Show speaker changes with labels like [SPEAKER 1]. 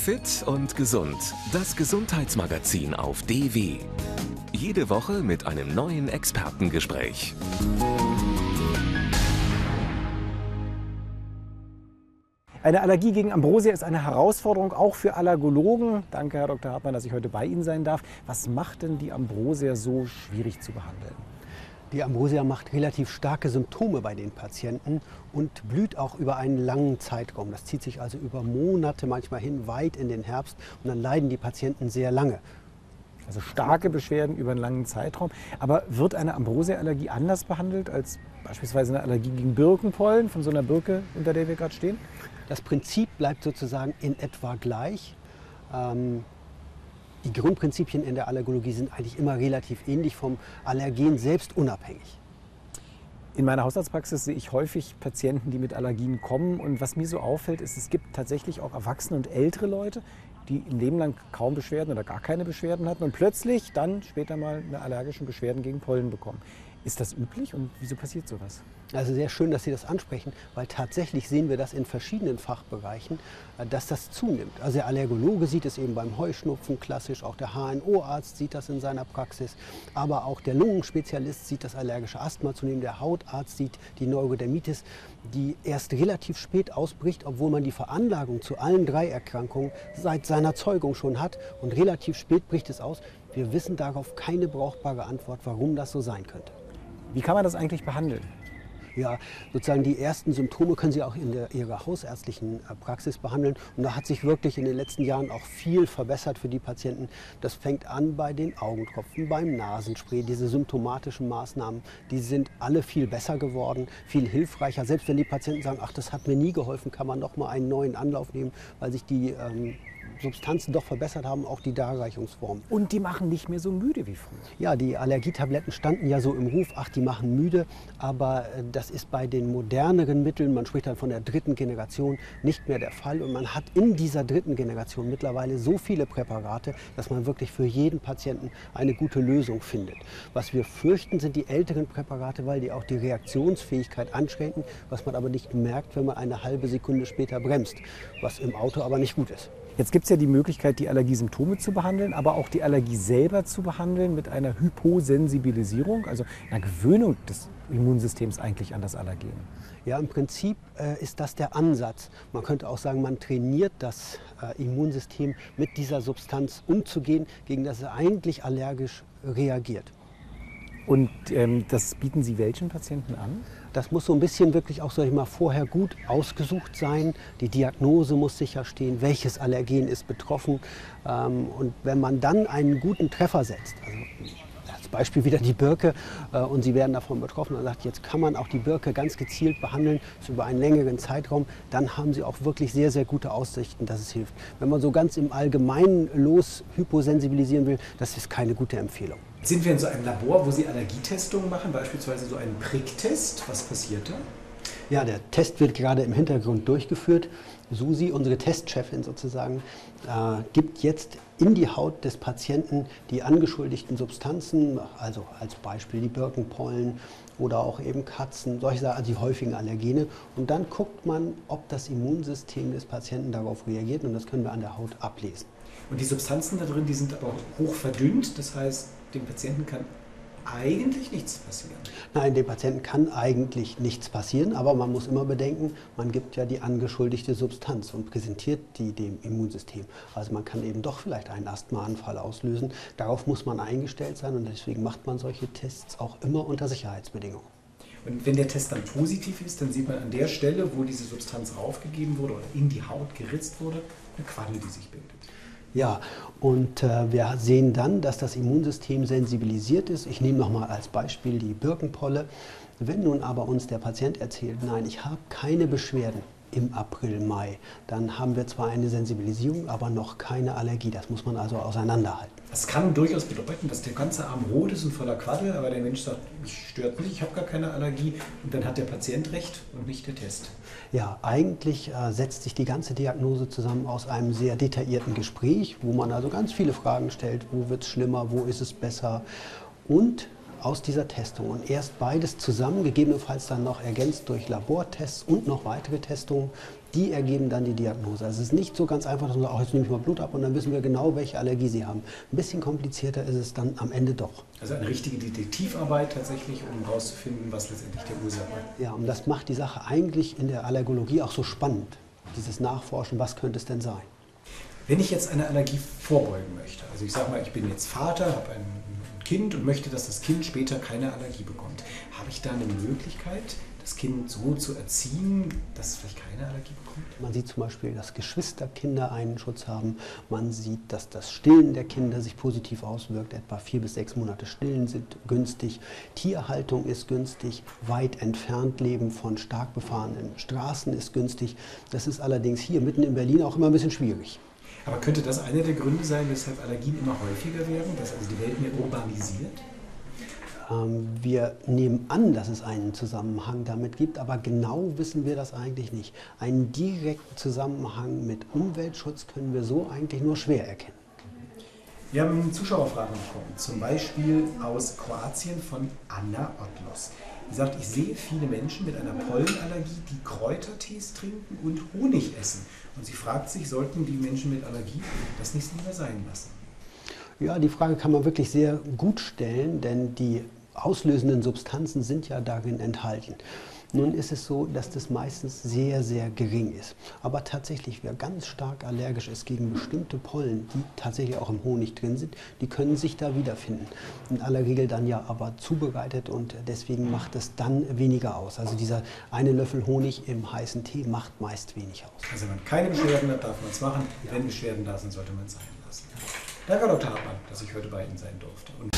[SPEAKER 1] Fit und gesund. Das Gesundheitsmagazin auf DW. Jede Woche mit einem neuen Expertengespräch.
[SPEAKER 2] Eine Allergie gegen Ambrosia ist eine Herausforderung auch für Allergologen. Danke, Herr Dr. Hartmann, dass ich heute bei Ihnen sein darf. Was macht denn die Ambrosia so schwierig zu behandeln?
[SPEAKER 3] Die Ambrosia macht relativ starke Symptome bei den Patienten und blüht auch über einen langen Zeitraum. Das zieht sich also über Monate manchmal hin, weit in den Herbst und dann leiden die Patienten sehr lange.
[SPEAKER 2] Also starke Beschwerden über einen langen Zeitraum. Aber wird eine Ambrosia-Allergie anders behandelt als beispielsweise eine Allergie gegen Birkenpollen von so einer Birke, unter der wir gerade stehen?
[SPEAKER 3] Das Prinzip bleibt sozusagen in etwa gleich. Ähm, die Grundprinzipien in der Allergologie sind eigentlich immer relativ ähnlich, vom Allergen selbst unabhängig.
[SPEAKER 2] In meiner Hausarztpraxis sehe ich häufig Patienten, die mit Allergien kommen. Und was mir so auffällt, ist, es gibt tatsächlich auch erwachsene und ältere Leute, die ein Leben lang kaum Beschwerden oder gar keine Beschwerden hatten und plötzlich dann später mal eine allergische Beschwerden gegen Pollen bekommen. Ist das üblich und wieso passiert sowas?
[SPEAKER 3] Also sehr schön, dass Sie das ansprechen, weil tatsächlich sehen wir das in verschiedenen Fachbereichen, äh, dass das zunimmt. Also der Allergologe sieht es eben beim Heuschnupfen klassisch, auch der HNO-Arzt sieht das in seiner Praxis, aber auch der Lungenspezialist sieht das allergische Asthma zunehmen, der Hautarzt sieht die Neurodermitis, die erst relativ spät ausbricht, obwohl man die Veranlagung zu allen drei Erkrankungen seit seiner Zeugung schon hat und relativ spät bricht es aus. Wir wissen darauf keine brauchbare Antwort, warum das so sein könnte.
[SPEAKER 2] Wie kann man das eigentlich behandeln?
[SPEAKER 3] Ja, sozusagen die ersten Symptome können Sie auch in der, Ihrer hausärztlichen äh, Praxis behandeln. Und da hat sich wirklich in den letzten Jahren auch viel verbessert für die Patienten. Das fängt an bei den Augentropfen, beim Nasenspray. Diese symptomatischen Maßnahmen, die sind alle viel besser geworden, viel hilfreicher. Selbst wenn die Patienten sagen, ach, das hat mir nie geholfen, kann man noch mal einen neuen Anlauf nehmen, weil sich die ähm, Substanzen doch verbessert haben, auch die Darreichungsform.
[SPEAKER 2] Und die machen nicht mehr so müde wie früher.
[SPEAKER 3] Ja, die Allergietabletten standen ja so im Ruf, ach, die machen müde, aber äh, das ist bei den moderneren Mitteln, man spricht dann von der dritten Generation, nicht mehr der Fall. Und man hat in dieser dritten Generation mittlerweile so viele Präparate, dass man wirklich für jeden Patienten eine gute Lösung findet. Was wir fürchten, sind die älteren Präparate, weil die auch die Reaktionsfähigkeit einschränken, was man aber nicht merkt, wenn man eine halbe Sekunde später bremst, was im Auto aber nicht gut ist.
[SPEAKER 2] Jetzt gibt es ja die Möglichkeit, die Allergiesymptome zu behandeln, aber auch die Allergie selber zu behandeln mit einer Hyposensibilisierung, also einer Gewöhnung des Immunsystems eigentlich an das Allergen.
[SPEAKER 3] Ja, im Prinzip äh, ist das der Ansatz. Man könnte auch sagen, man trainiert das äh, Immunsystem mit dieser Substanz umzugehen, gegen das es eigentlich allergisch reagiert.
[SPEAKER 2] Und ähm, das bieten Sie welchen Patienten an?
[SPEAKER 3] Das muss so ein bisschen wirklich auch, sag ich mal, vorher gut ausgesucht sein. Die Diagnose muss sicher stehen, welches Allergen ist betroffen. Ähm, und wenn man dann einen guten Treffer setzt, also als Beispiel wieder die Birke, äh, und Sie werden davon betroffen und sagt, jetzt kann man auch die Birke ganz gezielt behandeln, so über einen längeren Zeitraum, dann haben Sie auch wirklich sehr, sehr gute Aussichten, dass es hilft. Wenn man so ganz im Allgemeinen los hyposensibilisieren will, das ist keine gute Empfehlung.
[SPEAKER 2] Sind wir in so einem Labor, wo Sie Allergietestungen machen, beispielsweise so einen Pricktest? Was passiert da?
[SPEAKER 3] Ja, der Test wird gerade im Hintergrund durchgeführt. Susi, unsere Testchefin sozusagen, äh, gibt jetzt in die Haut des Patienten die angeschuldigten Substanzen, also als Beispiel die Birkenpollen oder auch eben Katzen, solche Sachen, also die häufigen Allergene. Und dann guckt man, ob das Immunsystem des Patienten darauf reagiert und das können wir an der Haut ablesen.
[SPEAKER 2] Und die Substanzen da drin, die sind aber hoch verdünnt, das heißt, dem Patienten kann eigentlich nichts passieren.
[SPEAKER 3] Nein, dem Patienten kann eigentlich nichts passieren, aber man muss immer bedenken, man gibt ja die angeschuldigte Substanz und präsentiert die dem Immunsystem. Also man kann eben doch vielleicht einen Asthmaanfall auslösen. Darauf muss man eingestellt sein und deswegen macht man solche Tests auch immer unter Sicherheitsbedingungen.
[SPEAKER 2] Und wenn der Test dann positiv ist, dann sieht man an der Stelle, wo diese Substanz raufgegeben wurde oder in die Haut geritzt wurde, eine Qualle, die sich bildet.
[SPEAKER 3] Ja, und äh, wir sehen dann, dass das Immunsystem sensibilisiert ist. Ich nehme nochmal als Beispiel die Birkenpolle. Wenn nun aber uns der Patient erzählt, nein, ich habe keine Beschwerden, im April, Mai. Dann haben wir zwar eine Sensibilisierung, aber noch keine Allergie. Das muss man also auseinanderhalten.
[SPEAKER 2] Das kann durchaus bedeuten, dass der ganze Arm rot ist und voller Quaddel, aber der Mensch sagt, mich stört nicht, ich habe gar keine Allergie. Und dann hat der Patient recht und nicht der Test.
[SPEAKER 3] Ja, eigentlich äh, setzt sich die ganze Diagnose zusammen aus einem sehr detaillierten Gespräch, wo man also ganz viele Fragen stellt. Wo wird es schlimmer, wo ist es besser? Und aus dieser Testung. Und erst beides zusammen, gegebenenfalls dann noch ergänzt durch Labortests und noch weitere Testungen, die ergeben dann die Diagnose. Also es ist nicht so ganz einfach, dass man sagt, oh, jetzt nehme ich mal Blut ab und dann wissen wir genau, welche Allergie Sie haben. Ein bisschen komplizierter ist es dann am Ende doch.
[SPEAKER 2] Also eine richtige Detektivarbeit tatsächlich, um herauszufinden, was letztendlich der Ursache ist.
[SPEAKER 3] Ja, und das macht die Sache eigentlich in der Allergologie auch so spannend, dieses Nachforschen, was könnte es denn sein.
[SPEAKER 2] Wenn ich jetzt eine Allergie vorbeugen möchte, also ich sage mal, ich bin jetzt Vater, habe ein Kind und möchte, dass das Kind später keine Allergie bekommt, habe ich da eine Möglichkeit, das Kind so zu erziehen, dass es vielleicht keine Allergie bekommt?
[SPEAKER 3] Man sieht zum Beispiel, dass Geschwisterkinder einen Schutz haben. Man sieht, dass das Stillen der Kinder sich positiv auswirkt. Etwa vier bis sechs Monate Stillen sind günstig. Tierhaltung ist günstig. Weit entfernt Leben von stark befahrenen Straßen ist günstig. Das ist allerdings hier mitten in Berlin auch immer ein bisschen schwierig.
[SPEAKER 2] Aber könnte das einer der Gründe sein, weshalb Allergien immer häufiger werden, dass also die Welt mehr urbanisiert?
[SPEAKER 3] Ähm, wir nehmen an, dass es einen Zusammenhang damit gibt, aber genau wissen wir das eigentlich nicht. Einen direkten Zusammenhang mit Umweltschutz können wir so eigentlich nur schwer erkennen.
[SPEAKER 2] Wir haben Zuschauerfragen bekommen, zum Beispiel aus Kroatien von Anna Otlos. Sie sagt, ich sehe viele Menschen mit einer Pollenallergie, die Kräutertees trinken und Honig essen. Und sie fragt sich, sollten die Menschen mit Allergie das nicht lieber sein lassen?
[SPEAKER 3] Ja, die Frage kann man wirklich sehr gut stellen, denn die auslösenden Substanzen sind ja darin enthalten. Nun ist es so, dass das meistens sehr, sehr gering ist. Aber tatsächlich, wer ganz stark allergisch ist gegen bestimmte Pollen, die tatsächlich auch im Honig drin sind, die können sich da wiederfinden. In aller Regel dann ja aber zubereitet und deswegen macht es dann weniger aus. Also dieser eine Löffel Honig im heißen Tee macht meist wenig aus.
[SPEAKER 2] Also wenn man keine Beschwerden hat, darf man es machen. Wenn Beschwerden da sind, sollte man es sein lassen. Danke, Dr. Hartmann, dass ich heute bei Ihnen sein durfte. Und